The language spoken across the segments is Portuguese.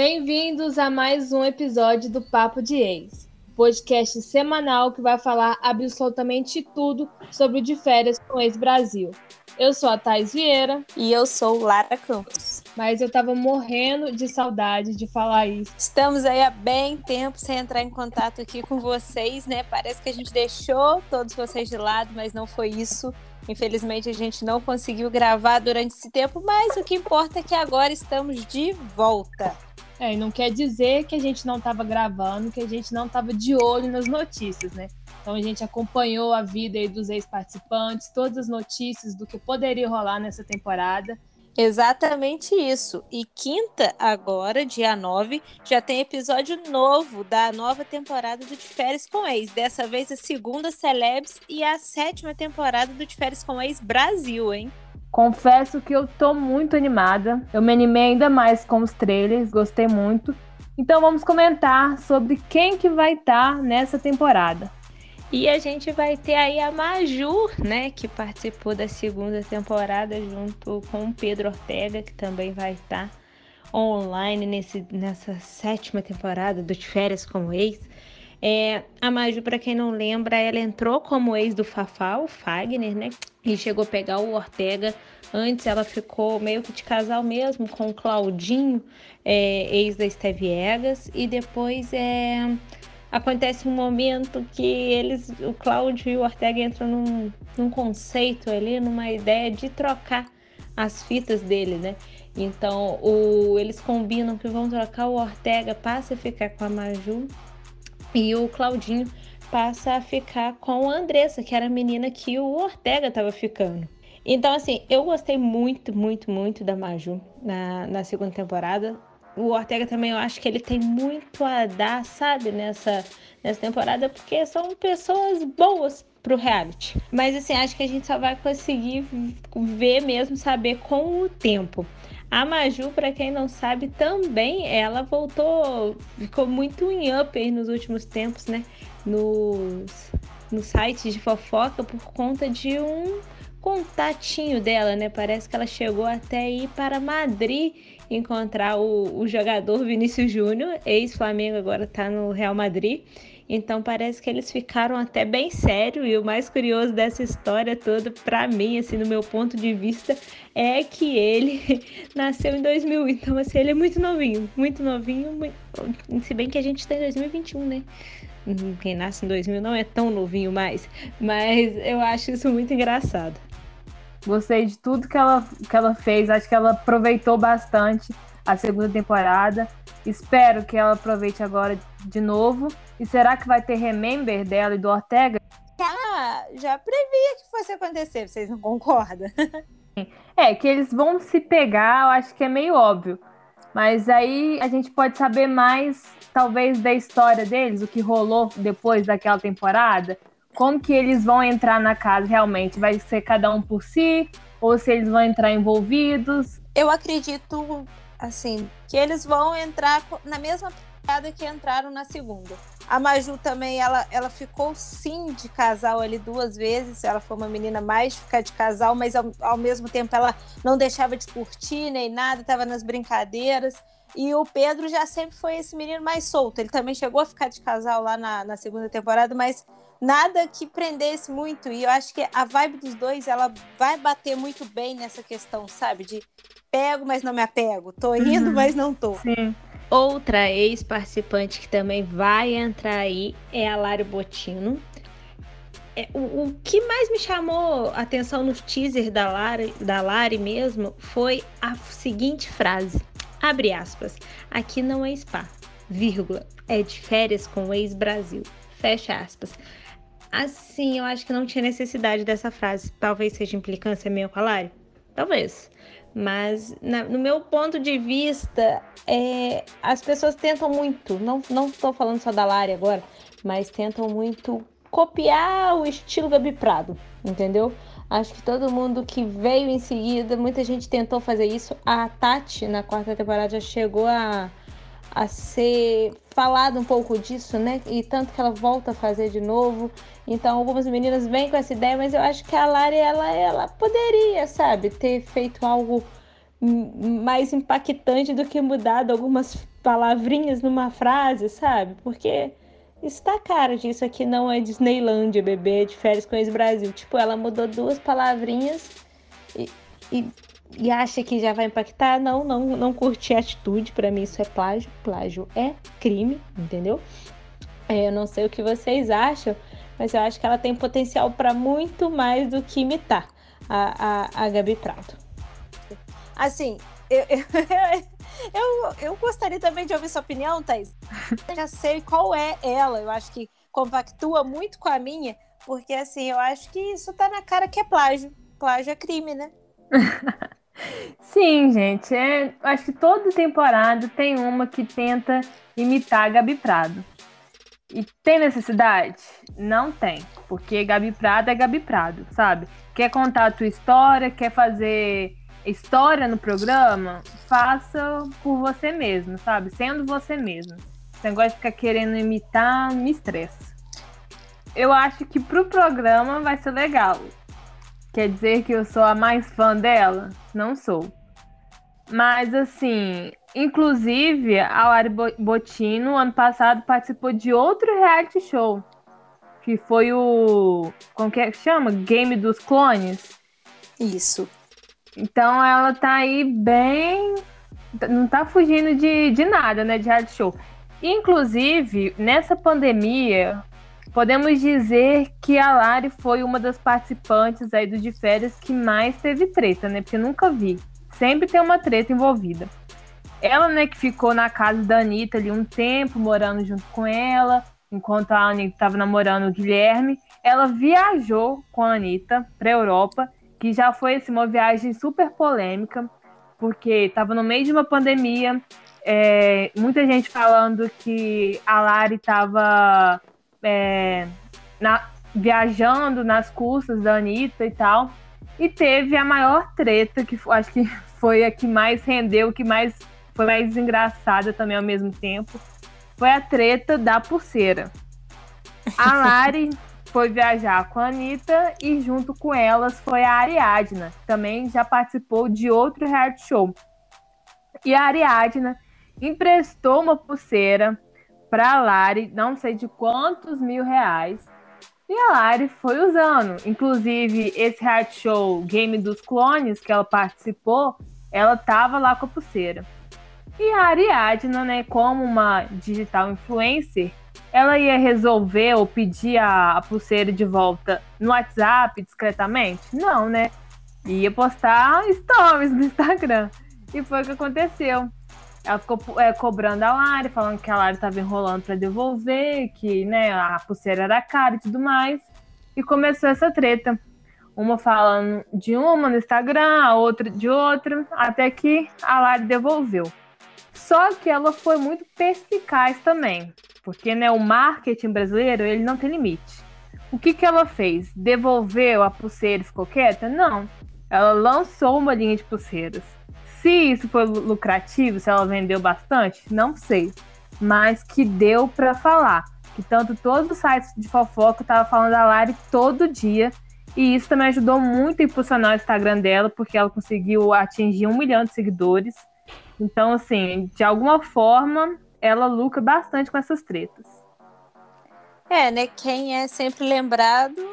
Bem-vindos a mais um episódio do Papo de Ex, podcast semanal que vai falar absolutamente tudo sobre o de férias com ex-Brasil. Eu sou a Thais Vieira. E eu sou Lara Campos. Mas eu tava morrendo de saudade de falar isso. Estamos aí há bem tempo sem entrar em contato aqui com vocês, né? Parece que a gente deixou todos vocês de lado, mas não foi isso. Infelizmente a gente não conseguiu gravar durante esse tempo, mas o que importa é que agora estamos de volta. É, e não quer dizer que a gente não estava gravando, que a gente não estava de olho nas notícias, né? Então a gente acompanhou a vida dos ex-participantes, todas as notícias do que poderia rolar nessa temporada. Exatamente isso. E quinta, agora, dia 9, já tem episódio novo da nova temporada do De Férias com Ex. Dessa vez a segunda Celebs e a sétima temporada do De Férias com Ex Brasil, hein? Confesso que eu tô muito animada. Eu me animei ainda mais com os trailers, gostei muito. Então vamos comentar sobre quem que vai estar tá nessa temporada. E a gente vai ter aí a Maju, né, que participou da segunda temporada junto com o Pedro Ortega, que também vai estar online nesse, nessa sétima temporada do De Férias como Ex. É, a Maju, para quem não lembra, ela entrou como ex do Fafá, o Fagner, né? E chegou a pegar o Ortega. Antes ela ficou meio que de casal mesmo com o Claudinho, é, ex da Stevie Egas. E depois é, acontece um momento que eles, o Cláudio e o Ortega entram num, num conceito ali, numa ideia de trocar as fitas dele, né? Então o, eles combinam que vão trocar o Ortega, passa a ficar com a Maju e o Claudinho passa a ficar com a Andressa, que era a menina que o Ortega estava ficando. Então, assim, eu gostei muito, muito, muito da Maju na, na segunda temporada. O Ortega também, eu acho que ele tem muito a dar, sabe, nessa, nessa temporada, porque são pessoas boas pro reality. Mas, assim, acho que a gente só vai conseguir ver mesmo, saber com o tempo. A Maju, para quem não sabe, também ela voltou, ficou muito em up aí nos últimos tempos, né? Nos, nos sites de fofoca por conta de um contatinho dela, né? Parece que ela chegou até ir para Madrid encontrar o, o jogador Vinícius Júnior, ex-Flamengo, agora tá no Real Madrid. Então parece que eles ficaram até bem sério e o mais curioso dessa história toda para mim, assim, no meu ponto de vista, é que ele nasceu em 2000. Então assim, ele é muito novinho, muito novinho, muito... se bem que a gente está em 2021, né? Quem nasce em 2000 não é tão novinho mais, mas eu acho isso muito engraçado. Gostei de tudo que ela, que ela fez, acho que ela aproveitou bastante a segunda temporada. Espero que ela aproveite agora de novo. E será que vai ter remember dela e do Ortega? Ah, já previa que fosse acontecer, vocês não concordam? é, que eles vão se pegar, eu acho que é meio óbvio. Mas aí a gente pode saber mais, talvez, da história deles, o que rolou depois daquela temporada. Como que eles vão entrar na casa realmente? Vai ser cada um por si? Ou se eles vão entrar envolvidos? Eu acredito assim, que eles vão entrar na mesma pegada que entraram na segunda. A Maju também, ela, ela ficou sim de casal ali duas vezes. Ela foi uma menina mais de ficar de casal, mas ao, ao mesmo tempo ela não deixava de curtir nem nada, estava nas brincadeiras. E o Pedro já sempre foi esse menino mais solto. Ele também chegou a ficar de casal lá na, na segunda temporada, mas nada que prendesse muito. E eu acho que a vibe dos dois, ela vai bater muito bem nessa questão, sabe? De pego, mas não me apego. Tô indo, uhum. mas não tô. Sim. Outra ex-participante que também vai entrar aí é a Lari Botino. É, o, o, que mais me chamou a atenção nos teasers da Lari, da Lari mesmo foi a seguinte frase, abre aspas, aqui não é spa, vírgula, é de férias com o ex-Brasil, fecha aspas. Assim, eu acho que não tinha necessidade dessa frase. Talvez seja implicância minha com a Lari. Talvez. Mas, na, no meu ponto de vista, é, as pessoas tentam muito. Não, não falando só da Lari agora, mas tentam muito copiar o estilo Gabi Prado, entendeu? Acho que todo mundo que veio em seguida, muita gente tentou fazer isso. A Tati, na quarta temporada, já chegou a a ser falado um pouco disso, né? E tanto que ela volta a fazer de novo. Então, algumas meninas vêm com essa ideia, mas eu acho que a Lari, ela, ela poderia, sabe, ter feito algo mais impactante do que mudado algumas palavrinhas numa frase, sabe? Porque isso tá cara disso aqui não é Disneylandia, bebê, de férias com ex-Brasil. Tipo, ela mudou duas palavrinhas e, e, e, acha que já vai impactar. Não, não, não curti a atitude. Para mim isso é plágio. Plágio é crime, entendeu? É, eu não sei o que vocês acham, mas eu acho que ela tem potencial para muito mais do que imitar a, a, a Gabi Prato. Assim, eu, eu, eu, gostaria também de ouvir sua opinião, Thais. Eu já sei qual é ela. Eu acho que compactua muito com a minha, porque assim, eu acho que isso tá na cara que é plágio. Plágio é crime, né? Sim, gente. É, acho que toda temporada tem uma que tenta imitar a Gabi Prado. E tem necessidade? Não tem. Porque Gabi Prado é Gabi Prado, sabe? Quer contar a tua história, quer fazer história no programa, faça por você mesmo, sabe? Sendo você mesmo. Esse negócio de ficar querendo imitar me estressa. Eu acho que pro programa vai ser legal. Quer dizer que eu sou a mais fã dela? Não sou. Mas assim, inclusive, a Lari Botino, ano passado, participou de outro reality show. Que foi o. Como que é que chama? Game dos Clones. Isso. Então ela tá aí bem. Não tá fugindo de, de nada, né? De reality show. Inclusive, nessa pandemia, podemos dizer que a Lari foi uma das participantes aí do De Férias que mais teve treta, né? Porque nunca vi. Sempre tem uma treta envolvida. Ela, né, que ficou na casa da Anitta ali um tempo, morando junto com ela, enquanto a Anitta estava namorando o Guilherme. Ela viajou com a Anitta pra Europa que já foi assim, uma viagem super polêmica, porque estava no meio de uma pandemia, é, muita gente falando que a Lari estava é, viajando nas custas da Anitta e tal. E teve a maior treta, que acho que foi a que mais rendeu, que mais foi mais engraçada também ao mesmo tempo. Foi a treta da pulseira. A Lari foi viajar com a Anitta e junto com elas foi a Ariadna, que também já participou de outro reality show. E a Ariadna emprestou uma pulseira para Lari, não sei de quantos mil reais, e a Lari foi usando. Inclusive, esse reality show Game dos Clones que ela participou, ela tava lá com a pulseira. E a Ariadna, né, como uma digital influencer, ela ia resolver ou pedir a, a pulseira de volta no WhatsApp discretamente? Não, né? Ia postar stories no Instagram. E foi o que aconteceu. Ela ficou é, cobrando a Lari, falando que a Lari estava enrolando para devolver, que né, a pulseira era cara e tudo mais. E começou essa treta. Uma falando de uma no Instagram, a outra de outra, até que a Lari devolveu. Só que ela foi muito perspicaz também. Porque né, o marketing brasileiro ele não tem limite. O que, que ela fez? Devolveu a pulseira e ficou quieta? Não. Ela lançou uma linha de pulseiras. Se isso foi lucrativo, se ela vendeu bastante, não sei. Mas que deu para falar. Que tanto todos os sites de fofoca estavam falando da Lari todo dia. E isso também ajudou muito a impulsionar o Instagram dela, porque ela conseguiu atingir um milhão de seguidores. Então, assim, de alguma forma, ela lucra bastante com essas tretas. É, né? Quem é sempre lembrado.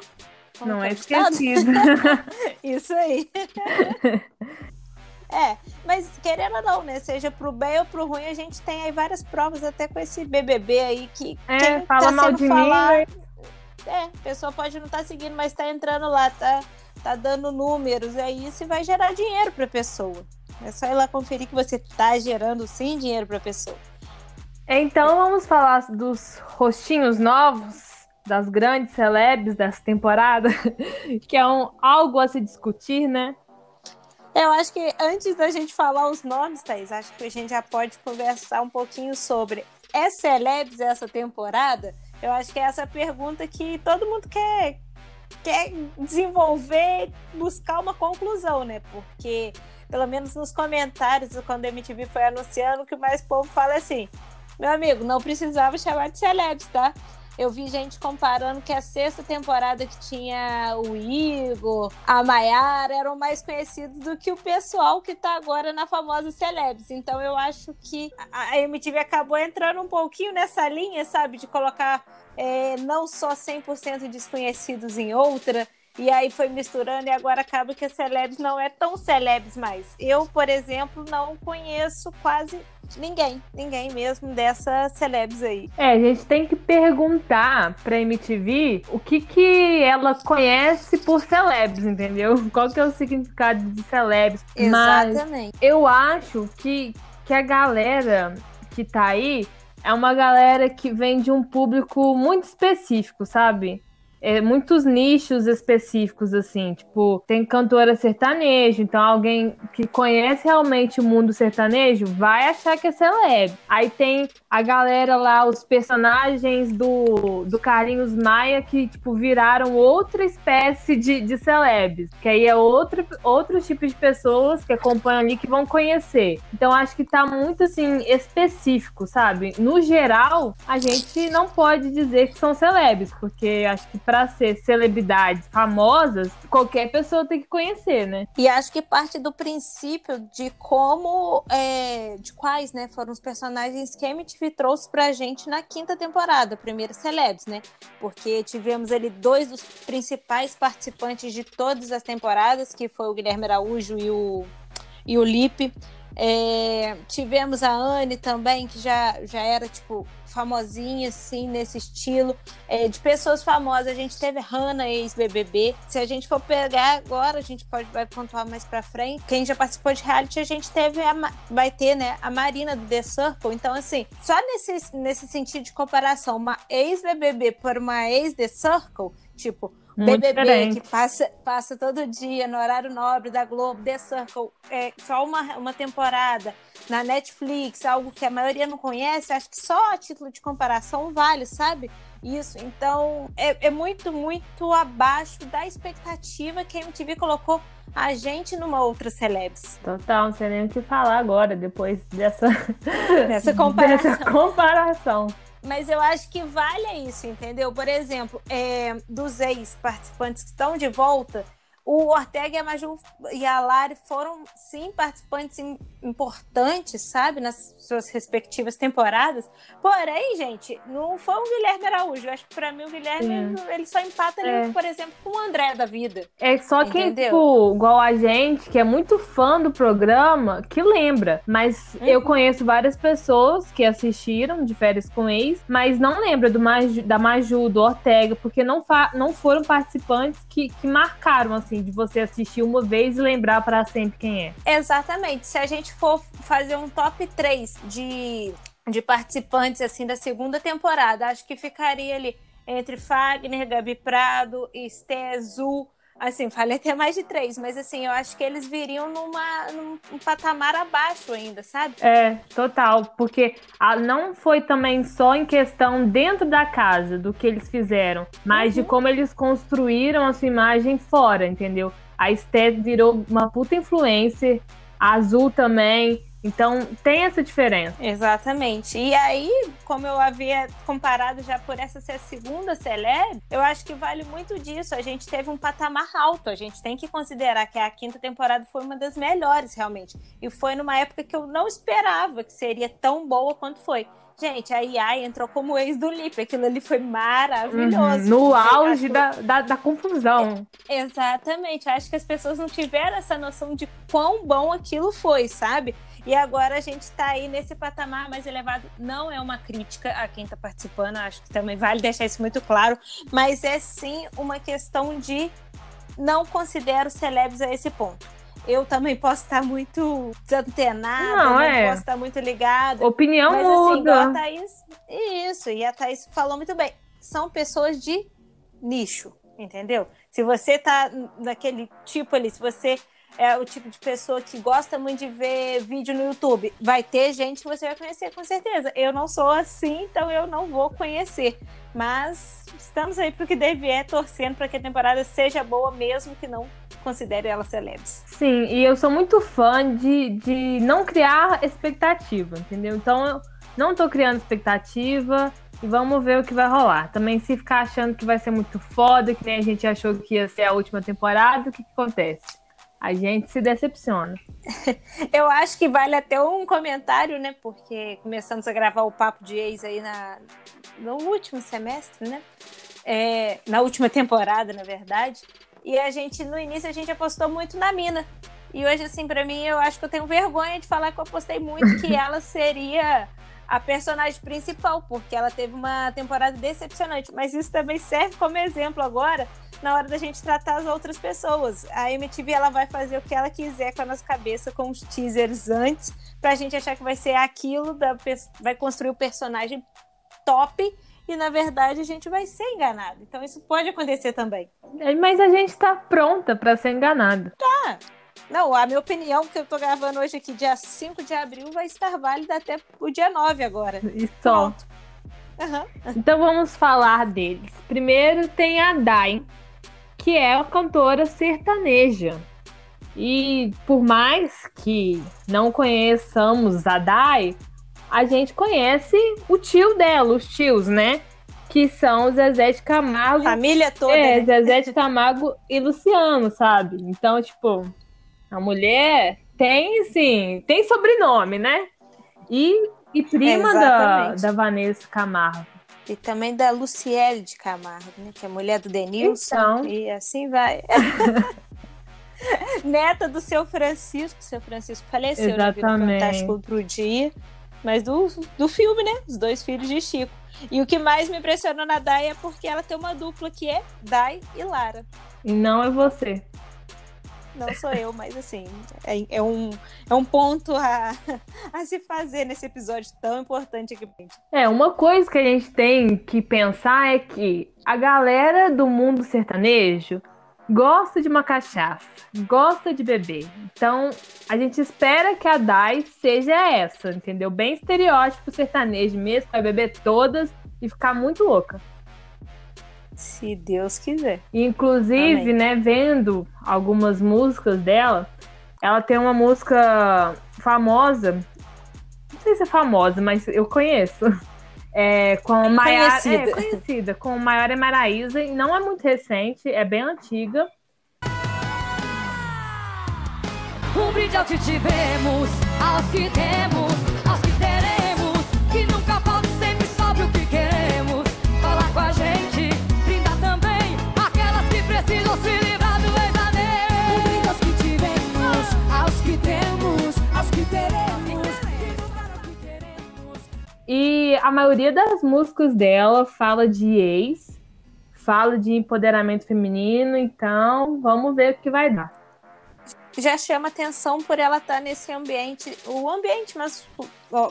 Não é esquecido. Isso aí. é, mas querendo ou não, né? Seja pro bem ou pro ruim, a gente tem aí várias provas, até com esse BBB aí que. É, quem fala tá mal de mim. É, a pessoa pode não estar tá seguindo, mas tá entrando lá, tá, tá dando números, e aí isso vai gerar dinheiro pra pessoa. É só ir lá conferir que você tá gerando sim dinheiro pra pessoa. Então vamos falar dos rostinhos novos das grandes celebres dessa temporada, que é um, algo a se discutir, né? Eu acho que antes da gente falar os nomes, Thaís, acho que a gente já pode conversar um pouquinho sobre é celebres essa temporada? Eu acho que é essa pergunta que todo mundo quer, quer desenvolver, buscar uma conclusão, né? Porque, pelo menos nos comentários, quando a MTV foi anunciando, o mais povo fala é assim: meu amigo, não precisava chamar de celebres, tá? Eu vi gente comparando que a sexta temporada que tinha o Igor, a Maiara, eram mais conhecidos do que o pessoal que tá agora na famosa Celebs. Então eu acho que a MTV acabou entrando um pouquinho nessa linha, sabe? De colocar é, não só 100% desconhecidos em outra, e aí foi misturando e agora acaba que a Celebs não é tão Celebs mais. Eu, por exemplo, não conheço quase ninguém, ninguém mesmo dessa Celebs aí. É, a gente tem que perguntar pra MTV o que que ela conhece por Celebs, entendeu? Qual que é o significado de Celebs. Exatamente. Mas eu acho que, que a galera que tá aí é uma galera que vem de um público muito específico, sabe? É, muitos nichos específicos, assim, tipo, tem cantora sertanejo, então alguém que conhece realmente o mundo sertanejo vai achar que é celeb. Aí tem a galera lá, os personagens do, do Carlinhos Maia que, tipo, viraram outra espécie de, de celebs, que aí é outro, outro tipo de pessoas que acompanham ali que vão conhecer. Então acho que tá muito, assim, específico, sabe? No geral, a gente não pode dizer que são celebs, porque acho que para ser celebridades famosas, qualquer pessoa tem que conhecer, né? E acho que parte do princípio de como, é, de quais, né, foram os personagens que a MTV trouxe pra gente na quinta temporada, primeira Celebs, né? Porque tivemos ali dois dos principais participantes de todas as temporadas, que foi o Guilherme Araújo e o, e o Lipe. É, tivemos a Anne também, que já, já era, tipo, famosinha, assim, nesse estilo. É, de pessoas famosas, a gente teve Hannah, ex-BBB. Se a gente for pegar agora, a gente pode vai pontuar mais pra frente. Quem já participou de reality, a gente teve a, vai ter, né, a Marina do The Circle. Então, assim, só nesse, nesse sentido de comparação, uma ex-BBB por uma ex-The Circle, tipo, muito BBB, diferente. que passa, passa todo dia no horário nobre da Globo, The Circle, é só uma, uma temporada na Netflix, algo que a maioria não conhece, acho que só a título de comparação vale, sabe? Isso, então é, é muito, muito abaixo da expectativa que a MTV colocou a gente numa outra celebs. Total, não sei nem o que falar agora, depois dessa, Dessa comparação. dessa comparação. Mas eu acho que vale isso, entendeu? Por exemplo, é, dos ex-participantes que estão de volta, o Ortega e a Maju e a Lari foram, sim, participantes im- importantes, sabe? Nas suas respectivas temporadas. Porém, gente, não foi o Guilherme Araújo. Eu acho que pra mim o Guilherme, ele só empata ali, É. por exemplo, com o André da vida. É só quem, tipo, igual a gente, que é muito fã do programa, que lembra. Mas eu Uhum. conheço várias pessoas que assistiram de férias com ex, mas não lembra do Maju, da Maju, do Ortega, porque não, não foram participantes que, que marcaram, assim, de você assistir uma vez e lembrar pra sempre quem é. Exatamente. Se a gente for fazer um top 3 de, de participantes assim da segunda temporada, acho que ficaria ali entre Fagner, Gabi Prado, Esté Azul. Assim, falei até mais de três, mas assim, eu acho que eles viriam numa, num um patamar abaixo ainda, sabe? É, total, porque a- não foi também só em questão dentro da casa do que eles fizeram, mas de como eles construíram a sua imagem fora, entendeu? A Esté virou uma puta influencer, a Azul também, então tem essa diferença. Exatamente. E aí, como eu havia comparado já por essa ser a segunda celeb, eu acho que vale muito disso. A gente teve um patamar alto. A gente tem que considerar que a quinta temporada foi uma das melhores, realmente. E foi numa época que eu não esperava que seria tão boa quanto foi. Gente, a Iai entrou como ex do Lipe. Aquilo ali foi maravilhoso. Uhum, No auge da, da, da confusão. Exatamente. Acho que as pessoas não tiveram essa noção de quão bom aquilo foi, sabe? E agora a gente tá aí nesse patamar mais elevado. Não é uma crítica a quem tá participando, acho que também vale deixar isso muito claro, mas é sim uma questão de não considero celebres a esse ponto. Eu também posso estar muito desantenada, Não, não, é. posso estar muito ligada. Opinião Mas assim, igual a muda. Thaís. Isso, e a Thaís falou muito bem. São pessoas de nicho, entendeu? Se você tá daquele tipo ali, se você é o tipo de pessoa que gosta muito de ver vídeo no YouTube, vai ter gente que você vai conhecer com certeza. Eu não sou assim, então eu não vou conhecer. Mas estamos aí pro que deve é torcendo para que a temporada seja boa, mesmo que não considere ela celebres. Sim, e eu sou muito fã de, de não criar expectativa, entendeu? Então eu não tô criando expectativa. E vamos ver o que vai rolar. Também, se ficar achando que vai ser muito foda, que nem a gente achou que ia ser a última temporada, o que, que acontece? A gente se decepciona. Eu acho que vale até um comentário, né? Porque começamos a gravar o Papo de Ex aí na, no último semestre, né? É, na última temporada, na verdade. E a gente, no início, a gente apostou muito na mina. E hoje, assim, para mim, eu acho que eu tenho vergonha de falar que eu apostei muito que ela seria a personagem principal, porque ela teve uma temporada decepcionante. Mas isso também serve como exemplo agora na hora da gente tratar as outras pessoas. A MTV ela vai fazer o que ela quiser com a nossa cabeça, com os teasers antes, pra gente achar que vai ser aquilo, da, vai construir o personagem top e na verdade a gente vai ser enganado. Então isso pode acontecer também. É, mas a gente tá pronta para ser enganado. Tá. Não, a minha opinião que eu tô gravando hoje aqui, dia 5 de abril, vai estar válida até o dia 9 agora. E só. Uhum. Então vamos falar deles. Primeiro tem a Dai, que é uma cantora sertaneja. E por mais que não conheçamos a Dai, a gente conhece o tio dela, os tios, né? Que são Zezé de Camargo. Família toda. É, né? Zezé de Camargo e Luciano, sabe? Então, tipo, a mulher tem, sim, tem sobrenome, né? E, e prima da, da Vanessa Camargo. E também da Luciele de Camargo, né? Que é mulher do Denilson. Então... E assim vai. Neta do seu Francisco. Seu Francisco faleceu, Exatamente. né? Fantástico outro dia. Mas do, do filme, né? Os dois filhos de Chico. E o que mais me impressionou na Dai é porque ela tem uma dupla que é Dai e Lara. E não é você. Não sou eu, mas assim, é, é, um, é um ponto a, a se fazer nesse episódio tão importante aqui. É, uma coisa que a gente tem que pensar é que a galera do mundo sertanejo gosta de uma cachaça, gosta de beber. Então, a gente espera que a Dai seja essa, entendeu? Bem estereótipo sertanejo mesmo, vai beber todas e ficar muito louca. Se Deus quiser. Inclusive, Amém. né, vendo algumas músicas dela, ela tem uma música famosa. Não sei se é famosa, mas eu conheço. É, com a Maiara, conhecida. É, conhecida, com Maiara Maraísa, e não é muito recente, é bem antiga. Um brinde ao que tivemos, aos que temos, a maioria das músicas dela fala de ex, fala de empoderamento feminino, então vamos ver o que vai dar. Já chama atenção por ela estar tá nesse ambiente, o ambiente, mas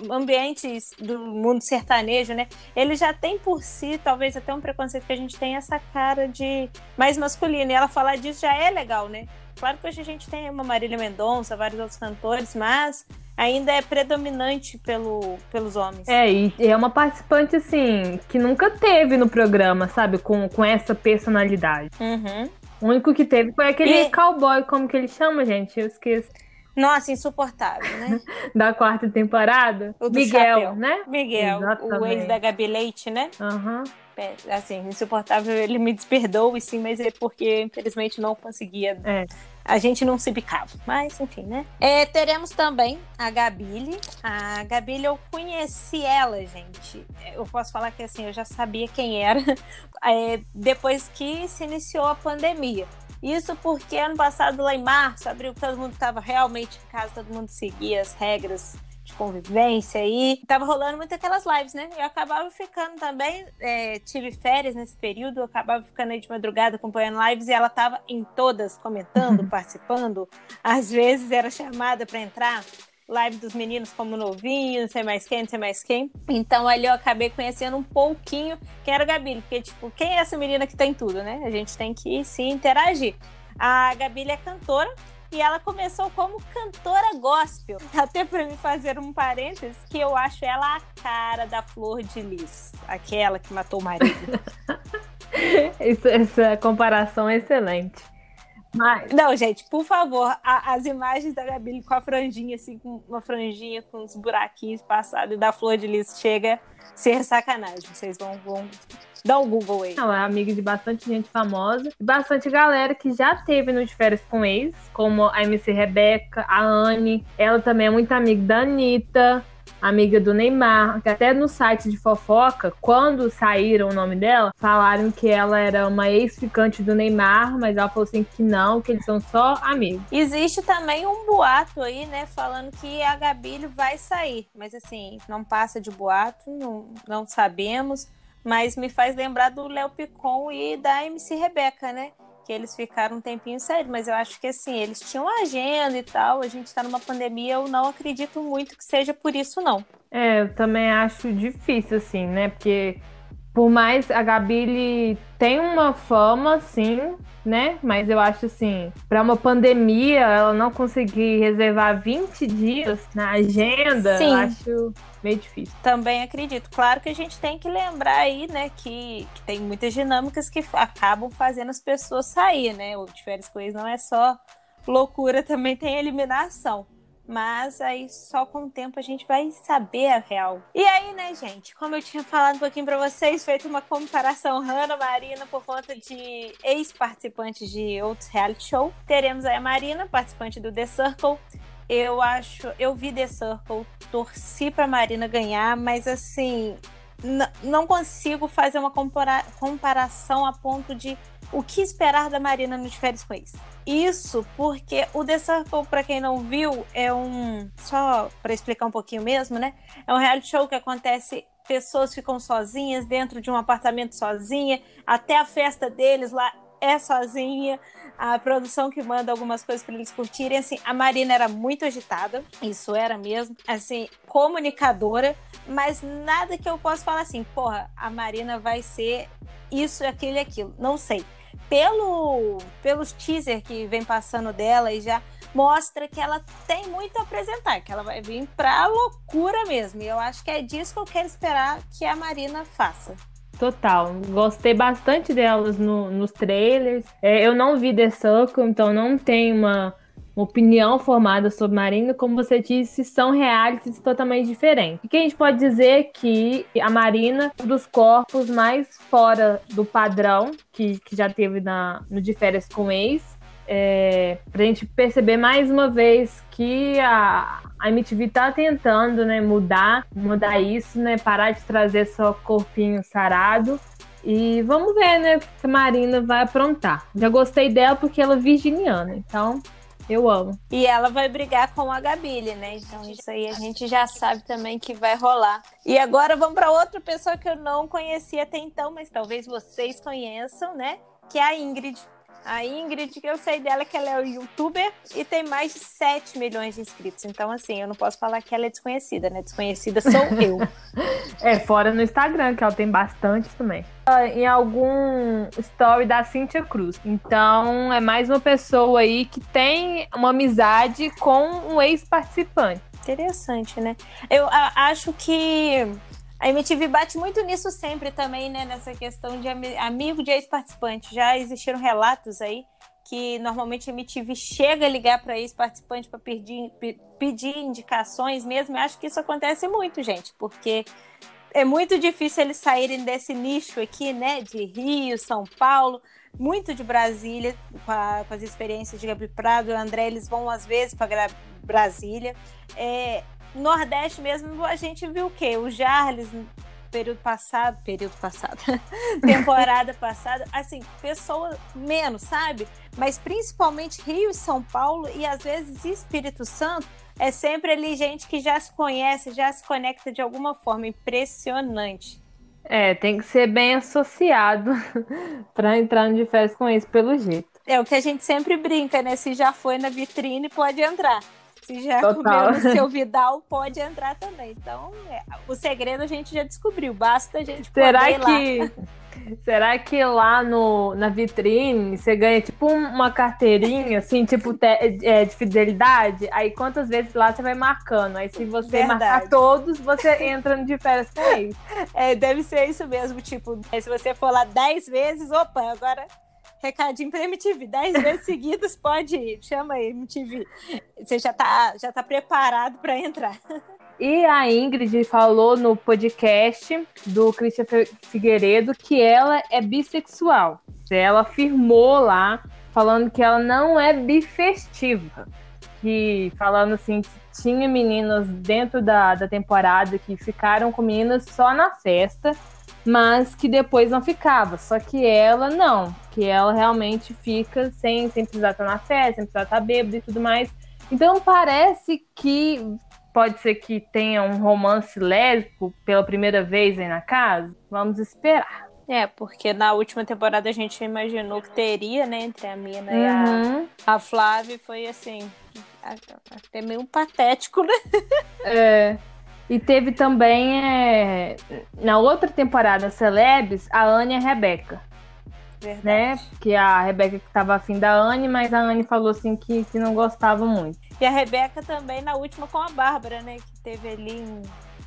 ambientes do mundo sertanejo, né? Ele já tem por si, talvez até um preconceito que a gente tem essa cara de mais masculino. E ela falar disso já é legal, né? Claro que hoje a gente tem uma Marília Mendonça, vários outros cantores, mas ainda é predominante pelo, pelos homens. É, e é uma participante, assim, que nunca teve no programa, sabe? Com, com essa personalidade. Uhum. O único que teve foi aquele e... cowboy, como que ele chama, gente? Eu esqueço. Nossa, insuportável, né? da quarta temporada. O do Miguel, chapéu. né? Miguel, Exatamente. o ex da Gabi Leite, né? Aham. Uhum. Assim, insuportável, ele me desperdoe, sim, mas é porque, infelizmente, não conseguia é a gente não se bicava. Mas, enfim, né? É, teremos também a Gabile. A Gabile, eu conheci ela, gente. Eu posso falar que, assim, eu já sabia quem era é, depois que se iniciou a pandemia. Isso porque ano passado, lá em março, abril, todo mundo estava realmente em casa, todo mundo seguia as regras de convivência e tava rolando muito aquelas lives, né? Eu acabava ficando também, é, tive férias nesse período, eu acabava ficando aí de madrugada acompanhando lives e ela tava em todas comentando, participando. Às vezes era chamada para entrar live dos meninos como novinho, não sei mais quem, não sei mais quem. Então ali eu acabei conhecendo um pouquinho quem era a Gabi, porque tipo, quem é essa menina que tem tudo, né? A gente tem que se interagir. A Gabi é cantora, e ela começou como cantora gospel. Até para me fazer um parênteses, que eu acho ela a cara da Flor de Lis, aquela que matou o marido. Isso, essa comparação é excelente. Mas... Não, gente, por favor, a, as imagens da Gabi com a franjinha, assim, com uma franjinha com uns buraquinhos passados e da flor de lis chega ser sacanagem. Vocês vão, vão dar um Google aí. Não, é amiga de bastante gente famosa, bastante galera que já teve no de férias com ex, como a MC Rebeca, a Anne, ela também é muito amiga da Anitta, amiga do Neymar, que até no site de fofoca, quando saíram o nome dela, falaram que ela era uma ex-ficante do Neymar, mas ela falou assim que não, que eles são só amigos. Existe também um boato aí, né, falando que a Gabi vai sair, mas assim, não passa de boato, não, não sabemos, mas me faz lembrar do Léo Picon e da MC Rebeca, né? Que eles ficaram um tempinho sério, mas eu acho que assim, eles tinham agenda e tal, a gente tá numa pandemia, eu não acredito muito que seja por isso, não. É, eu também acho difícil, assim, né? Porque por mais a Gabi tem uma fama, sim, né? Mas eu acho assim, para uma pandemia, ela não conseguir reservar 20 dias na agenda, sim. eu acho meio difícil. Também acredito. Claro que a gente tem que lembrar aí, né, que, que tem muitas dinâmicas que acabam fazendo as pessoas sair, né? O de férias com não é só loucura, também tem eliminação. Mas aí só com o tempo a gente vai saber a real. E aí, né, gente? Como eu tinha falado um pouquinho pra vocês, feito uma comparação Hannah Marina por conta de ex-participantes de outros reality show. Teremos aí a Marina, participante do The Circle. Eu acho, eu vi The Circle, torci pra Marina ganhar, mas assim, não consigo fazer uma compara comparação a ponto de o que esperar da Marina nos férias com. Isso porque o The Circle, para quem não viu, é um. Só para explicar um pouquinho mesmo, né? É um reality show que acontece. Pessoas ficam sozinhas dentro de um apartamento sozinha, até a festa deles lá é sozinha. A produção que manda algumas coisas para eles curtirem. Assim, a Marina era muito agitada, isso era mesmo. Assim, comunicadora, mas nada que eu possa falar assim, porra, a Marina vai ser isso, aquilo e aquilo. Não sei pelo pelos teaser que vem passando dela e já mostra que ela tem muito a apresentar, que ela vai vir pra loucura mesmo. E eu acho que é disso que eu quero esperar que a Marina faça. Total, gostei bastante delas no, nos trailers. É, eu não vi The Circle, então não tenho uma uma opinião formada sobre Marina, como você disse, são realities totalmente diferentes. O que a gente pode dizer é que a Marina é um dos corpos mais fora do padrão que, que já teve na, no De Férias com Ex. É, pra gente perceber mais uma vez que a, a MTV tá tentando né, mudar, mudar isso, né? Parar de trazer só corpinho sarado. E vamos ver, né, que a Marina vai aprontar. Já gostei dela porque ela é virginiana, então eu amo. E ela vai brigar com a Gabile, né? Então isso aí a gente já sabe também que vai rolar. E agora vamos para outra pessoa que eu não conhecia até então, mas talvez vocês conheçam, né? Que é a Ingrid. A Ingrid, que eu sei dela que ela é youtuber e tem mais de 7 milhões de inscritos. Então, assim, eu não posso falar que ela é desconhecida, né? Desconhecida sou eu. é, fora no Instagram, que ela tem bastante também. Em algum story da Cintia Cruz. Então, é mais uma pessoa aí que tem uma amizade com um ex-participante. Interessante, né? Eu a, acho que a MTV bate muito nisso sempre também, né? Nessa questão de amigo de ex-participante. Já existiram relatos aí que normalmente a MTV chega a ligar para ex-participante para pedir, pedir indicações mesmo. Eu acho que isso acontece muito, gente, porque é muito difícil eles saírem desse nicho aqui, né? De Rio, São Paulo, muito de Brasília, com, a, com as experiências de Gabriel Prado e André, eles vão às vezes para Brasília. É, Nordeste mesmo, a gente viu o quê? O Jarles, período passado, período passado, temporada passada, assim, pessoa menos, sabe? Mas principalmente Rio e São Paulo e às vezes Espírito Santo, é sempre ali gente que já se conhece, já se conecta de alguma forma, impressionante. É, tem que ser bem associado para entrar no de férias com isso, pelo jeito. É o que a gente sempre brinca, né? Se já foi na vitrine, pode entrar. Se já Total. comeu no seu Vidal, pode entrar também. Então, é, o segredo a gente já descobriu. Basta a gente Será que... lá. Será que lá no, na vitrine você ganha tipo uma carteirinha, assim, tipo te, é, de fidelidade? Aí quantas vezes lá você vai marcando? Aí se você Verdade. marcar todos, você entra de férias com eles. É, deve ser isso mesmo, tipo, se você for lá 10 vezes, opa, agora recadinho pra MTV. Dez vezes seguidas pode ir. Chama aí, MTV. Você já tá, já tá preparado para entrar. E a Ingrid falou no podcast do Christian Figueiredo que ela é bissexual. Ela afirmou lá, falando que ela não é bifestiva. Que falando assim, tinha meninas dentro da, da temporada que ficaram com meninas só na festa, mas que depois não ficava. Só que ela não, que ela realmente fica sem, sem precisar estar na festa, sem precisar estar bêbada e tudo mais. Então parece que pode ser que tenha um romance lésbico pela primeira vez aí na casa. Vamos esperar. É, porque na última temporada a gente imaginou que teria, né, entre a Mina uhum. e a, uhum. a Flávia, foi assim, até meio patético, né? É. E teve também, é, na outra temporada, Celebs, a Anne e a Rebeca. Verdade. Né? Que a Rebeca que tava afim da Anne, mas a Anne falou assim que, que não gostava muito. E a Rebeca também na última com a Bárbara, né? Que teve ali um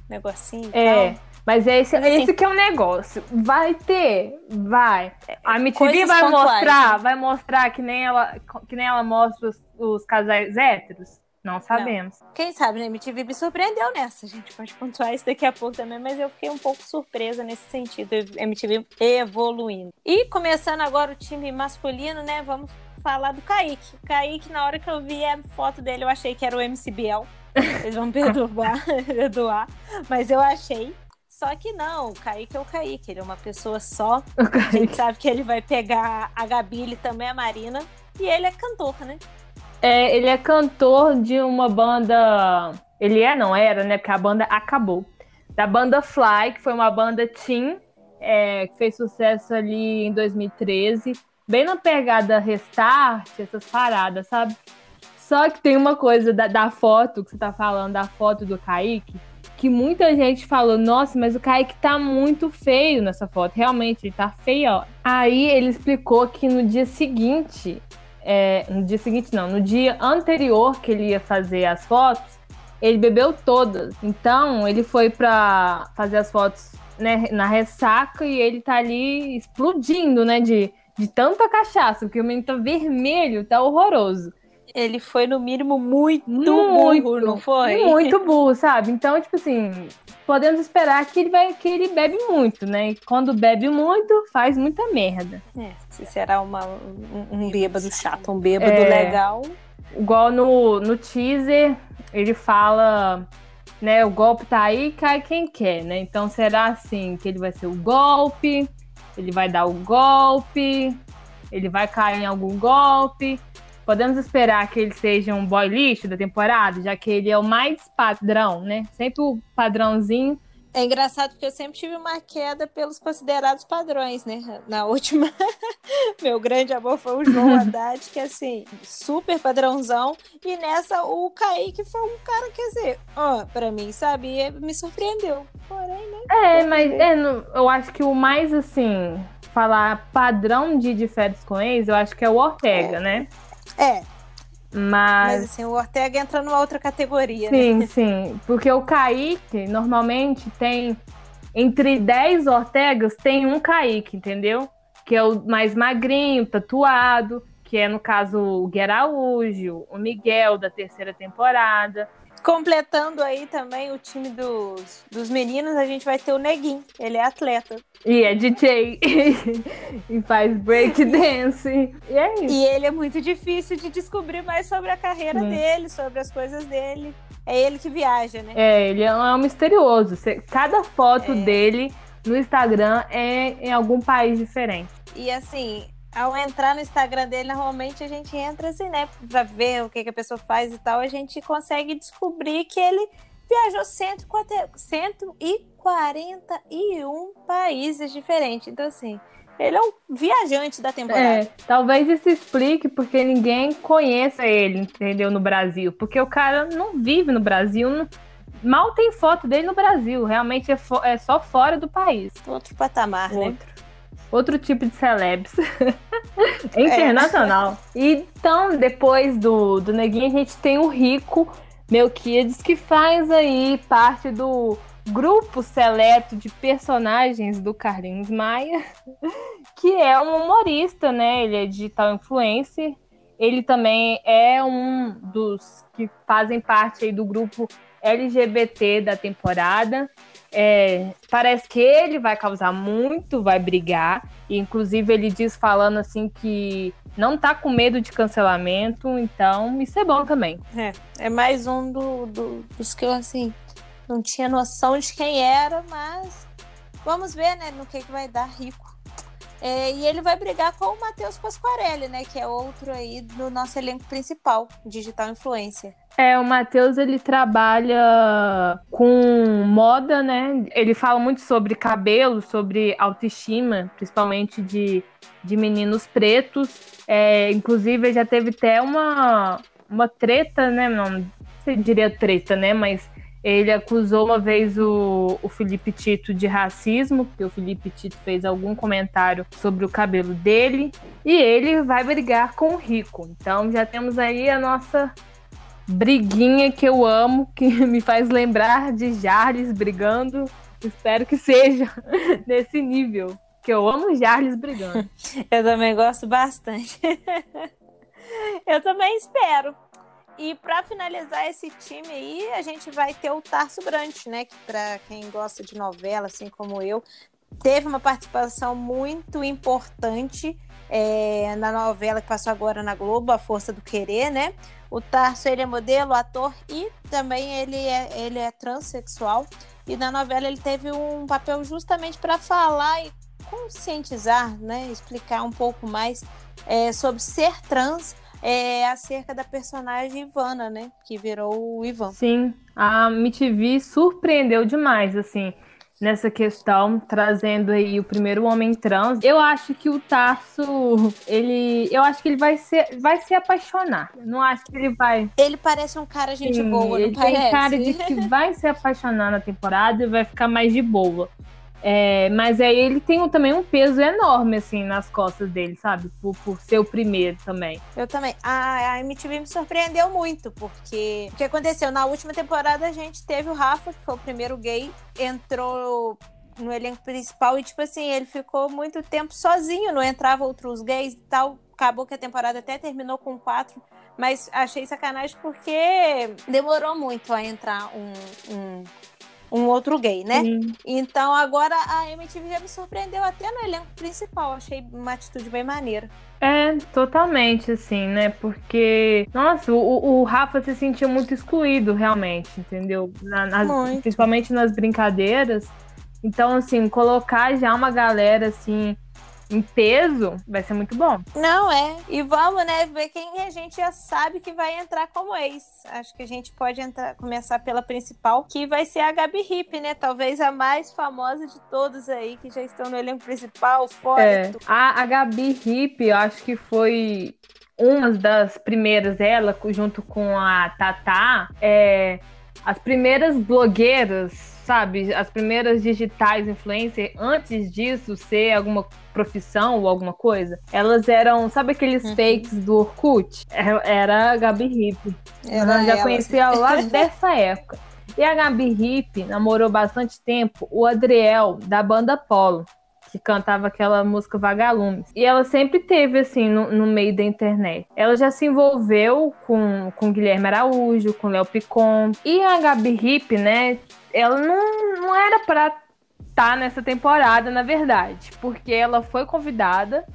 negocinho. É. Tal. Mas é esse, assim, esse que é o negócio. Vai ter, vai. A MTV vai mostrar, né? vai mostrar que nem ela, que nem ela mostra os, os casais héteros. Não sabemos. Não. Quem sabe, né? MTV me surpreendeu nessa. A gente pode pontuar isso daqui a pouco também, mas eu fiquei um pouco surpresa nesse sentido. MTV evoluindo. E começando agora o time masculino, né? Vamos falar do Kaique. Kaique, na hora que eu vi a foto dele, eu achei que era o MC Biel. Eles vão perdoar, perdoar. Mas eu achei. Só que não, o Kaique é o Kaique, ele é uma pessoa só. A gente sabe que ele vai pegar a Gabi, e também a Marina. E ele é cantor, né? É, ele é cantor de uma banda. Ele é, não era, né? Porque a banda acabou. Da banda Fly, que foi uma banda teen, é, que fez sucesso ali em 2013. Bem na pegada Restart, essas paradas, sabe? Só que tem uma coisa da, da foto que você tá falando, da foto do Kaique, que muita gente falou: nossa, mas o Kaique tá muito feio nessa foto. Realmente, ele tá feio, ó. Aí ele explicou que no dia seguinte é, no dia seguinte não, no dia anterior que ele ia fazer as fotos, ele bebeu todas. Então ele foi para fazer as fotos né, na ressaca e ele tá ali explodindo, né, de, de tanta cachaça, porque o menino tá vermelho, tá horroroso. Ele foi, no mínimo, muito, muito burro, não foi? Muito burro, sabe? Então, tipo assim, podemos esperar que ele, vai, que ele bebe muito, né? E quando bebe muito, faz muita merda. É, se será uma, um, um bêbado chato, um bêbado é, legal. Igual no, no teaser, ele fala, né? O golpe tá aí, cai quem quer, né? Então será assim, que ele vai ser o golpe, ele vai dar o golpe, ele vai cair em algum golpe. Podemos esperar que ele seja um boy lixo da temporada, já que ele é o mais padrão, né? Sempre o padrãozinho. É engraçado porque eu sempre tive uma queda pelos considerados padrões, né? Na última, meu grande amor foi o João Haddad, que assim, super padrãozão. E nessa, o Kaique foi um cara, quer dizer, ó, pra mim, sabe? Me surpreendeu. Porém, né? É, mas é, eu acho que o mais assim, falar padrão de, de férias com eu acho que é o Ortega, é. né? É. Mas... Mas assim, o Ortega entra numa outra categoria. Sim, né? sim. Porque o Kaique normalmente tem. Entre 10 Ortegas tem um Kaique, entendeu? Que é o mais magrinho, tatuado, que é no caso o Gueraújo, o Miguel da terceira temporada. Completando aí também o time dos, dos meninos, a gente vai ter o Neguinho. Ele é atleta. E é DJ. e faz break dance. E é isso. E ele é muito difícil de descobrir mais sobre a carreira dele, sobre as coisas dele. É ele que viaja, né? É, ele é um misterioso. Cada foto é. dele no Instagram é em algum país diferente. E assim, ao entrar no Instagram dele, normalmente a gente entra assim, né? Pra ver o que, que a pessoa faz e tal, a gente consegue descobrir que ele viajou 141 países diferentes. Então, assim, ele é um viajante da temporada. É, talvez isso explique porque ninguém conheça ele, entendeu? No Brasil. Porque o cara não vive no Brasil, não, mal tem foto dele no Brasil. Realmente é, é só fora do país. Outro patamar, né? Outro. né? Outro tipo de celebs. Internacional. É. Então, depois do, do Neguinho, a gente tem o Rico Melquiades, que faz aí parte do, grupo seleto de personagens do Carlinhos Maia, que é um humorista, né? Ele é digital influencer. Ele também é um dos que fazem parte aí do grupo LGBT da temporada. É, parece que ele vai causar muito, vai brigar. E, inclusive, ele diz falando assim que não tá com medo de cancelamento, então isso é bom também. É, é mais um do, do, dos que eu assim não tinha noção de quem era, mas vamos ver, né, no que, que vai dar rico. É, e ele vai brigar com o Matheus Pasquarelli, né? Que é outro aí do nosso elenco principal, digital influencer. É, o Matheus ele trabalha com moda, né? Ele fala muito sobre cabelo, sobre autoestima, principalmente de, de meninos pretos. É, inclusive, já teve até uma, uma treta, né? Não sei diria treta, né? Mas ele acusou uma vez o, o Felipe Tito de racismo, porque o Felipe Tito fez algum comentário sobre o cabelo dele, e ele vai brigar com o Rico. Então já temos aí a nossa briguinha que eu amo, que me faz lembrar de Jarles brigando. Espero que seja nesse nível. Que eu amo Jarles brigando. eu também gosto bastante. eu também espero. E para finalizar esse time aí, a gente vai ter o Tarso Brant, né? Que para quem gosta de novela, assim como eu, teve uma participação muito importante é, na novela que passou agora na Globo, A Força do Querer, né? O Tarso ele é modelo, ator e também ele é, ele é transexual. E na novela ele teve um papel justamente para falar e conscientizar, né? Explicar um pouco mais é, sobre ser trans é, acerca da personagem Ivana, né? Que virou o Ivan. Sim, a MTV surpreendeu demais, assim, nessa questão, trazendo aí o primeiro homem trans. Eu acho que o Tarso, ele. Eu acho que ele vai ser, vai se apaixonar. não acho que ele vai. Ele parece um cara gente Sim, boa, ele não parece? Tem cara de que vai se apaixonar na temporada e vai ficar mais de boa. É, mas aí ele tem também um peso enorme, assim, nas costas dele, sabe? Por, por ser o primeiro também. Eu também. A, a MTV me surpreendeu muito, porque o que aconteceu? Na última temporada a gente teve o Rafa, que foi o primeiro gay, entrou no elenco principal e, tipo assim, ele ficou muito tempo sozinho, não entrava outros gays e tal. Acabou que a temporada até terminou com quatro, mas achei sacanagem porque demorou muito a entrar um, um um outro gay, né? Sim. Então agora a MTV já me surpreendeu até no elenco principal. Achei uma atitude bem maneira. É, totalmente, assim, né? Porque, nossa, o, o Rafa se sentiu muito excluído, realmente, entendeu? Na, nas, principalmente nas brincadeiras. Então, assim, colocar já uma galera, assim, em peso, vai ser muito bom. Não, é. E vamos, né, ver quem a gente já sabe que vai entrar como ex. Acho que a gente pode entrar, começar pela principal, que vai ser a Gabi Hip, né? Talvez a mais famosa de todos aí, que já estão no elenco principal, fora. É. A, a Gabi Hip, eu acho que foi uma das primeiras, ela, junto com a Tatá, é, as primeiras blogueiras sabe, as primeiras digitais influencer, antes disso ser alguma profissão ou alguma coisa, elas eram, sabe aqueles uhum. fakes do Orkut? É, era a Gabi Hip. Era já ela, conhecia lá dessa época. E a Gabi Hip namorou bastante tempo o Adriel, da banda Polo que cantava aquela música Vagalumes. E ela sempre teve, assim, no, no, meio da internet. Ela já se envolveu com, com Guilherme Araújo, com Léo Picon. E a Gabi Hip, né, ela não, não era pra estar tá nessa temporada, na verdade, porque ela foi convidada,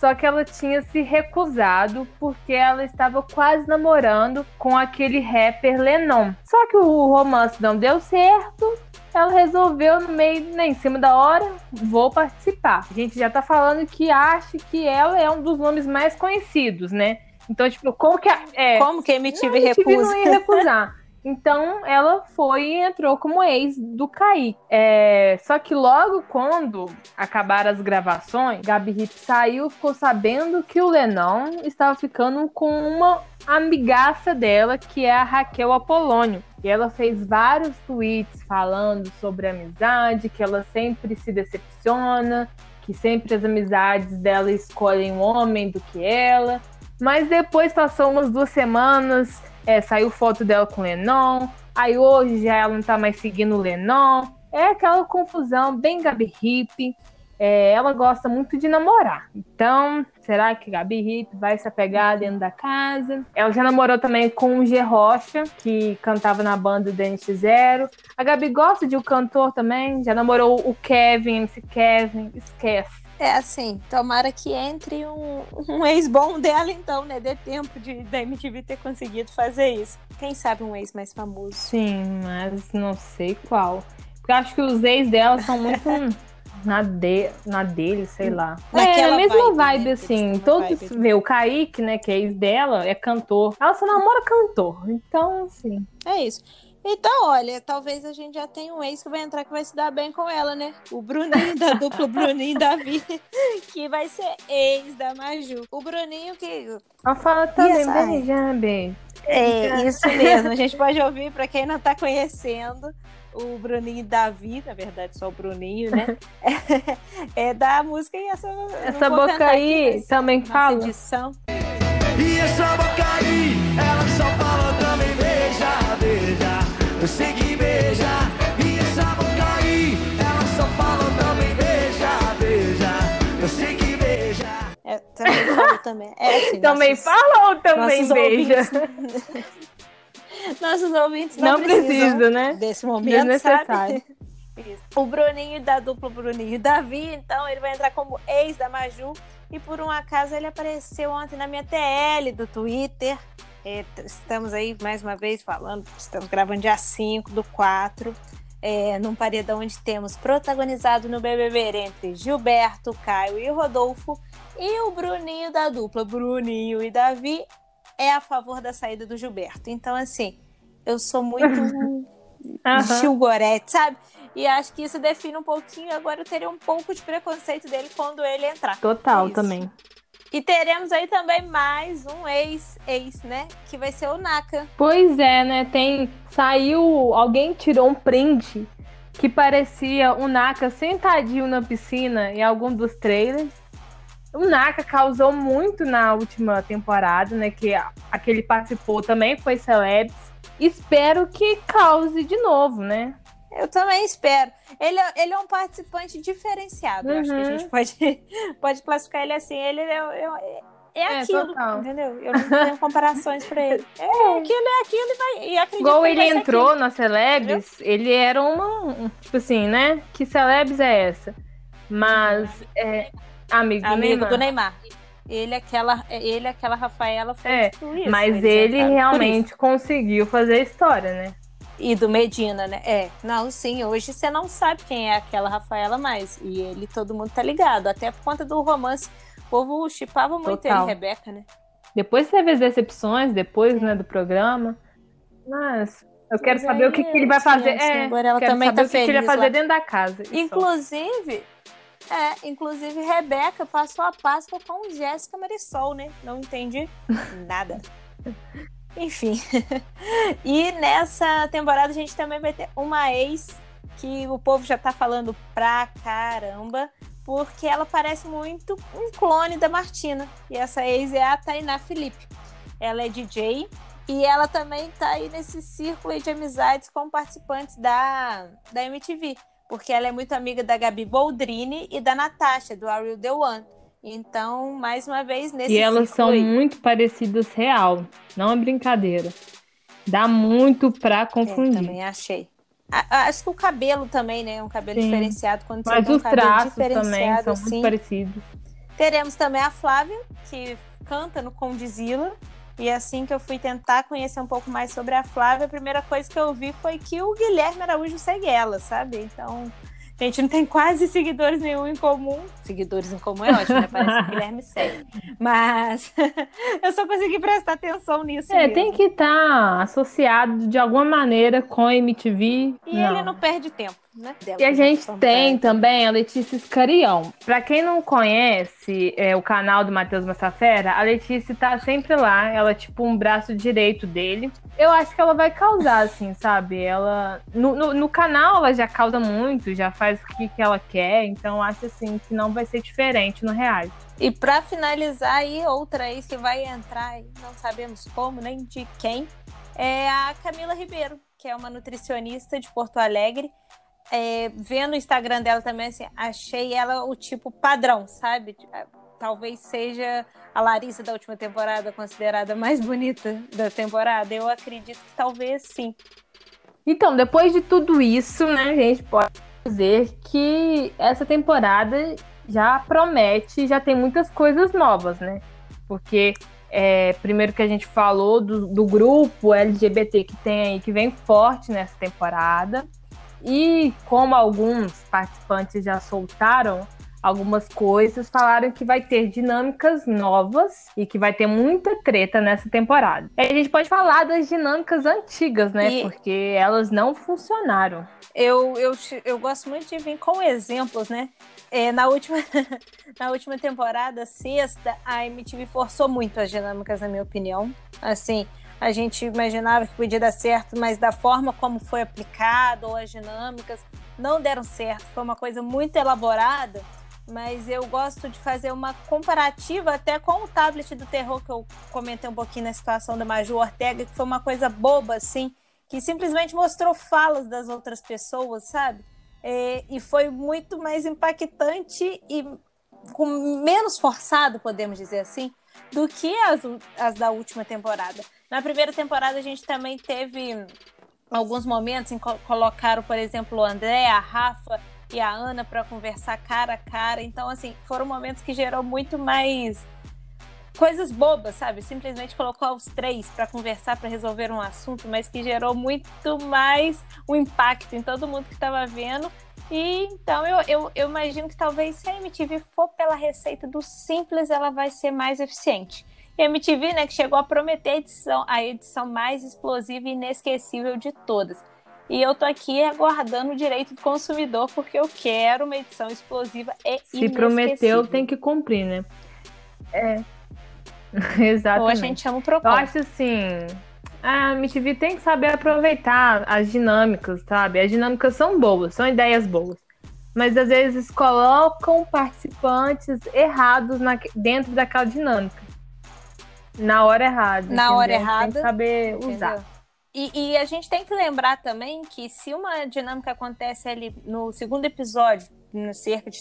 só que ela tinha se recusado porque ela estava quase namorando com aquele rapper Lennon. Só que o romance não deu certo. Ela resolveu no meio, né, em cima da hora, vou participar. A gente já tá falando que acha que ela é um dos nomes mais conhecidos, né? Então, tipo, como que a, é, como que a MTV, não, a MTV recusa? não ia recusar. Então ela foi e entrou como ex do Kaique. É, só que logo quando acabaram as gravações, Gabi Hip saiu ficou sabendo que o Lennon estava ficando com uma amigaça dela, que é a Raquel Apolônio. E ela fez vários tweets falando sobre amizade, que ela sempre se decepciona, que sempre as amizades dela escolhem um homem do que ela. Mas depois passou umas duas semanas, é, saiu foto dela com Lennon. Aí hoje já ela não tá mais seguindo o Lennon. É aquela confusão bem Gabi Hip. É, ela gosta muito de namorar. Então, será que Gabi Hip vai se apegar dentro da casa? Ela já namorou também com o G Rocha, que cantava na banda do NX0. A Gabi gosta de um cantor também. Já namorou o Kevin, MC Kevin. Esquece. É assim, tomara que entre um, um ex bom dela, então, né? Dê tempo de, da MTV ter conseguido fazer isso. Quem sabe um ex mais famoso. Sim, mas não sei qual. Porque eu acho que os ex dela são muito. na, de, na dele, sei lá. Naquela é a mesma vibe, vibe né? assim. Todos vibe. vê o Kaique, né, que é ex dela, é cantor. Ela só namora cantor. Então, assim. É isso. Então, olha, talvez a gente já tenha um ex que vai entrar que vai se dar bem com ela, né? O Bruninho da dupla Bruninho Davi, que vai ser ex da Maju. O Bruninho que. Ela fala também, beija, beijo. É, isso mesmo. A gente pode ouvir para quem não tá conhecendo o Bruninho Davi, na verdade só o Bruninho, né? é, da música e essa essa boca aí aqui, também fala. Edição. E essa boca aí, ela só fala também beija, beija. Eu sei que beija. E essa boca aí, ela só fala também beija, beija. Eu sei que beija. É, também fala também. É assim, também nossos, fala ou também beija? Nossos ouvintes não, não precisam né? desse momento, sabe? Isso. O Bruninho da dupla Bruninho e Davi, então ele vai entrar como ex da Maju. E por um acaso ele apareceu ontem na minha TL do Twitter. É, estamos aí mais uma vez falando, estamos gravando dia 5 do 4. É, num paredão onde temos protagonizado no BBB entre Gilberto, Caio e Rodolfo. E o Bruninho da dupla Bruninho e Davi é a favor da saída do Gilberto. Então, assim, eu sou muito uhum. Gilgorete, sabe? E acho que isso define um pouquinho. Agora eu teria um pouco de preconceito dele quando ele entrar. Total, é também. E teremos aí também mais um ex-ex, né? Que vai ser o Naka. Pois é, né? Tem. Saiu. Alguém tirou um print que parecia o Naka sentadinho na piscina em algum dos trailers. O Naka causou muito na última temporada, né? Que aquele participou também foi Celebs. Espero que cause de novo, né? Eu também espero. Ele, é, ele é um participante diferenciado. Uhum. Acho que a gente uhum. pode, pode classificar ele assim. Ele é, é, é, é aquilo, total. entendeu? Eu não tenho comparações pra ele. É, é, aquilo, é aquilo e vai. E acredito Igual ele entrou aquilo. na Celebs, ele era uma. Tipo assim, né? Que Celebs é essa? Mas. É, Amigo, Amigo do, Neymar. Ele, aquela, ele, aquela Rafaela foi é, tipo isso, Mas ele realmente conseguiu fazer história, né? E do Medina, né? É. Não, sim, hoje você não sabe quem é aquela Rafaela mais. E ele, todo mundo tá ligado. Até por conta do romance. O povo chipava muito Total. ele, Rebeca, né? Depois teve as decepções, depois, né, do programa. Mas eu quero saber o que, que ele vai fazer. É, agora ela também tá o que, ele vai fazer lá. dentro da casa. Inclusive, é, inclusive Rebeca passou a Páscoa com Jéssica Marisol, né? Não entendi nada. Enfim. e nessa temporada a gente também vai ter uma ex que o povo já tá falando pra caramba, porque ela parece muito um clone da Martina. E essa ex é a Tainá Felipe. Ela é DJ e ela também tá aí nesse círculo de amizades com participantes da, da MTV porque ela é muito amiga da Gabi Boldrini e da Natasha, do You The One. Então, mais uma vez, nesse E elas são aí. muito parecidas real, não é brincadeira. Dá muito pra confundir. É, também achei. acho que o cabelo também, né? Um cabelo Sim. diferenciado. Quando Mas você os um traços também são assim. muito parecidos. Teremos também a Flávia, que canta no Condizila. E assim que eu fui tentar conhecer um pouco mais sobre a Flávia, a primeira coisa que eu vi foi que o Guilherme Araújo segue ela, sabe? Então, a gente não tem quase seguidores nenhum em comum. Seguidores em comum é ótimo, né? Parece que o Guilherme segue. Mas eu só consegui prestar atenção nisso. É, mesmo. tem que estar tá associado de alguma maneira com a MTV. E não. ele não perde tempo. Né? E a gente tem também a Letícia Scarião. Para quem não conhece é, o canal do Matheus Massafera, a Letícia tá sempre lá. Ela é tipo um braço direito dele. Eu acho que ela vai causar, assim, sabe? Ela. No, no, no canal ela já causa muito, já faz o que, que ela quer. Então acho assim que não vai ser diferente no reality. E para finalizar aí, outra ex que vai entrar, não sabemos como, nem de quem, é a Camila Ribeiro que é uma nutricionista de Porto Alegre. É, vendo o Instagram dela também, assim, achei ela o tipo padrão, sabe? Talvez seja a Larissa da última temporada considerada mais bonita da temporada. Eu acredito que talvez sim. Então, depois de tudo isso, né, a gente pode dizer que essa temporada já promete, já tem muitas coisas novas, né? Porque é, primeiro que a gente falou do, do grupo LGBT que tem aí, que vem forte nessa temporada. E como alguns participantes já soltaram, algumas coisas, falaram que vai ter dinâmicas novas e que vai ter muita treta nessa temporada. E a gente pode falar das dinâmicas antigas, né? E... Porque elas não funcionaram. Eu, eu, eu gosto muito de vir com exemplos, né? É, na, última, na última temporada, sexta, a MTV forçou muito as dinâmicas, na minha opinião. Assim, a gente imaginava que podia dar certo, mas da forma como foi aplicado, ou as dinâmicas, não deram certo. Foi uma coisa muito elaborada mas eu gosto de fazer uma comparativa até com o tablet do terror que eu comentei um pouquinho na situação da Maju Ortega, que foi uma coisa boba, assim, que simplesmente mostrou falas das outras pessoas, sabe? É, e foi muito mais impactante e com menos forçado, podemos dizer assim, do que as, as da última temporada. Na primeira temporada a gente também teve alguns momentos em que colocaram, por exemplo, o André, a Rafa e a Ana para conversar cara a cara. Então, assim, foram momentos que gerou muito mais coisas bobas, sabe? Simplesmente colocou os três para conversar, para resolver um assunto, mas que gerou muito mais um impacto em todo mundo que estava vendo. E então eu, eu, eu imagino que talvez se a MTV for pela receita do simples, ela vai ser mais eficiente. A MTV, né, que chegou a prometer a edição, a edição mais explosiva e inesquecível de todas. E eu tô aqui aguardando o direito do consumidor porque eu quero uma edição explosiva e Se prometeu, tem que cumprir, né? É. Exatamente. Ou a gente chama o propósito. Eu acho assim, a MTV tem que saber aproveitar as dinâmicas, sabe? As dinâmicas são boas, são ideias boas. Mas às vezes colocam participantes errados na, dentro daquela dinâmica. Na hora errada. Na entendeu? hora errada. Tem que saber entendeu? usar. E, e, a gente tem que lembrar também que se uma dinâmica acontece ali no segundo episódio, no cerca de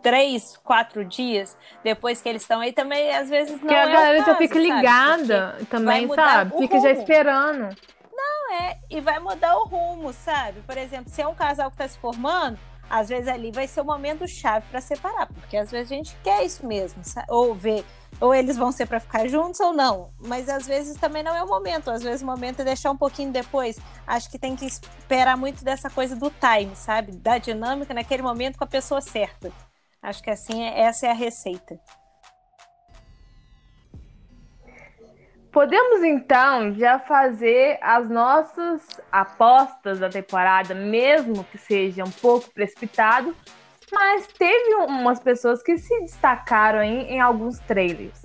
três, quatro dias depois que eles estão aí, também às vezes não que é a galera já fica ligada sabe? também, sabe? Fica rumo. já esperando. Não, é, e vai mudar o rumo, sabe? Por exemplo, se é um casal que está se formando, às vezes ali vai ser o momento chave para separar, porque às vezes a gente quer isso mesmo, sabe? ou ver ou eles vão ser para ficar juntos ou não. Mas às vezes também não é o momento. Às vezes o momento é deixar um pouquinho depois. Acho que tem que esperar muito dessa coisa do time, sabe? Da dinâmica naquele momento com a pessoa certa. Acho que assim, essa é a receita. Podemos então já fazer as nossas apostas da temporada, mesmo que seja um pouco precipitado, mas teve umas pessoas que se destacaram em, em alguns trailers.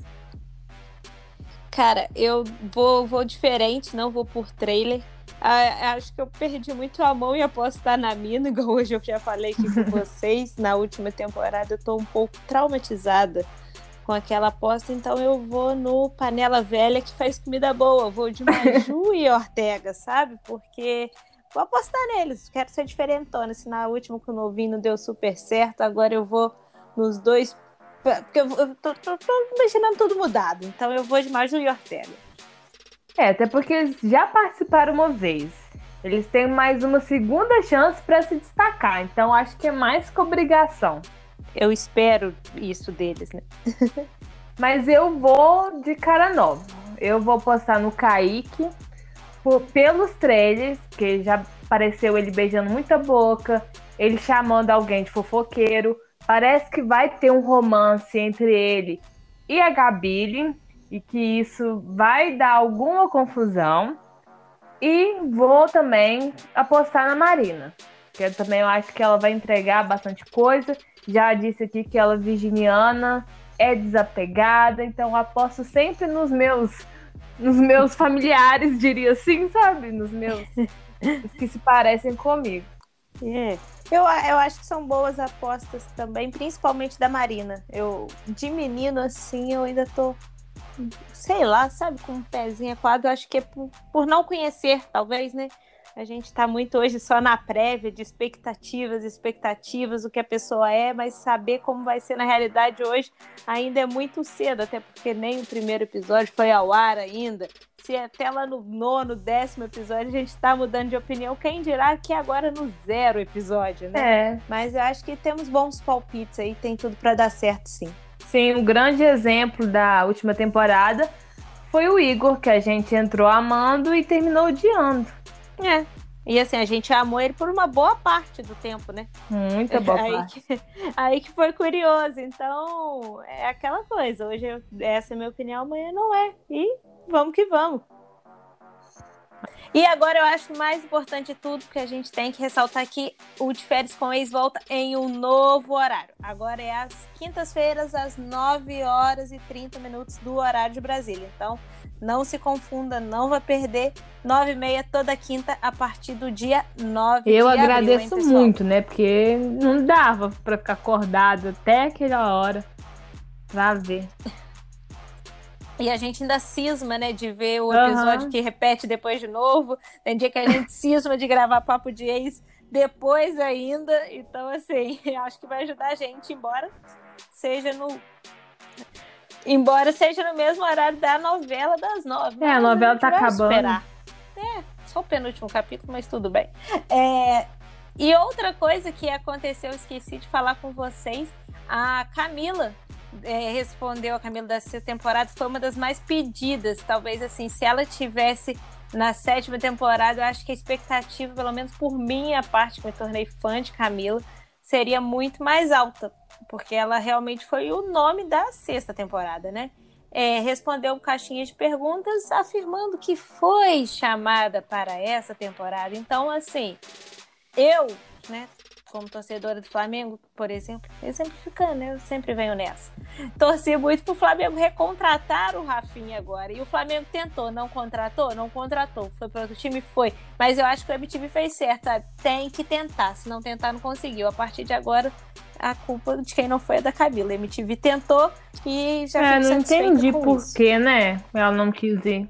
Cara, eu vou, vou diferente, não vou por trailer. Ah, acho que eu perdi muito a mão em apostar na mina, igual hoje eu já falei aqui com vocês. na última temporada eu tô um pouco traumatizada com aquela aposta, então eu vou no Panela Velha que faz comida boa. Vou de Maju e Ortega, sabe? Porque vou apostar neles. Quero ser diferentona. Se na última com o novinho não deu super certo, agora eu vou nos dois. Porque eu, tô, tô, tô imaginando tudo mudado. Então eu vou de Maju e Ortega. É, até porque eles já participaram uma vez. Eles têm mais uma segunda chance para se destacar. Então acho que é mais que obrigação. Eu espero isso deles, né? Mas eu vou de cara nova. Eu vou postar no Kaique por, pelos trailers, que já apareceu ele beijando muita boca, ele chamando alguém de fofoqueiro. Parece que vai ter um romance entre ele e a Gabi e que isso vai dar alguma confusão. E vou também apostar na Marina, que eu também eu acho que ela vai entregar bastante coisa. Já disse aqui que ela é virginiana, é desapegada, então aposto sempre nos meus nos meus familiares, diria assim, sabe? Nos meus. os que se parecem comigo. É. Eu, eu acho que são boas apostas também, principalmente da Marina. Eu, de menino, assim, eu ainda tô, sei lá, sabe, com um pezinho quadro. Eu acho que é por, por não conhecer, talvez, né? A gente está muito hoje só na prévia de expectativas, expectativas, o que a pessoa é, mas saber como vai ser na realidade hoje ainda é muito cedo, até porque nem o primeiro episódio foi ao ar ainda. Se até lá no nono, décimo episódio a gente está mudando de opinião, quem dirá que agora no zero episódio, né? É. Mas eu acho que temos bons palpites aí, tem tudo para dar certo, sim. Sim, um grande exemplo da última temporada foi o Igor, que a gente entrou amando e terminou odiando. É. E assim, a gente amou ele por uma boa parte do tempo, né? Muita boa aí parte. Que, aí que foi curioso. Então, é aquela coisa. Hoje eu, essa é a minha opinião, amanhã não é. E vamos que vamos. E agora eu acho mais importante de tudo, porque a gente tem que ressaltar que o De Férias com Ex volta em um novo horário. Agora é às quintas-feiras, às 9 horas e 30 minutos do horário de Brasília. Então, não se confunda, não vai perder. 9 e meia toda quinta, a partir do dia 9 Eu de agradeço abril, hein, muito, né? Porque não dava pra ficar acordado até aquela hora pra ver. E a gente ainda cisma, né, de ver o episódio que repete depois de novo. Tem dia que a gente cisma de gravar papo de ex depois ainda. Então, assim, acho que vai ajudar a gente, embora seja no. Embora seja no mesmo horário da novela das nove. É, a novela gente tá acabando. esperar. É, só o penúltimo capítulo, mas tudo bem. É, e outra coisa que aconteceu, eu esqueci de falar com vocês, a Camila é, respondeu a Camila da sexta temporada, foi uma das mais pedidas. Talvez assim, se ela tivesse na sétima temporada, eu acho que a expectativa, pelo menos por minha parte, que me tornei fã de Camila, seria muito mais alta, porque ela realmente foi o nome da sexta temporada, né? É, respondeu caixinha de perguntas afirmando que foi chamada para essa temporada. Então, assim, eu, né, como torcedora do Flamengo, por exemplo, exemplificando, eu sempre venho nessa. Torci muito pro Flamengo recontratar o Rafinha agora. E o Flamengo tentou, não contratou? Não contratou. Foi para outro time? Foi. Mas eu acho que o MTV fez certo, sabe? Tem que tentar. Se não tentar, não conseguiu. A partir de agora, a culpa de quem não foi é da Camila. A MTV tentou e já É, não entendi por que, né? Ela não quis ir.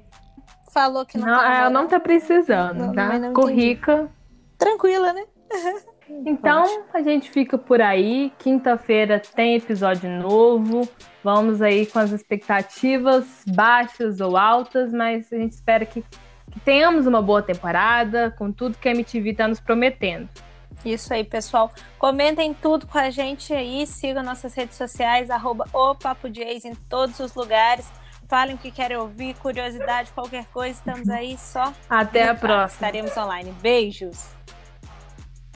Falou que não, Não, ela não tá precisando, Não, tá? mas não Ficou entendi. rica. Tranquila, né? Então, a gente fica por aí. Quinta-feira tem episódio novo. Vamos aí com as expectativas baixas ou altas, mas a gente espera que, que tenhamos uma boa temporada, com tudo que a MTV tá nos prometendo. Isso aí, pessoal. Comentem tudo com a gente aí. Sigam nossas redes sociais, arroba o Papo de Ex em todos os lugares. Falem o que querem ouvir, curiosidade, qualquer coisa. Estamos aí só. Até a próxima. Estaremos online. Beijos.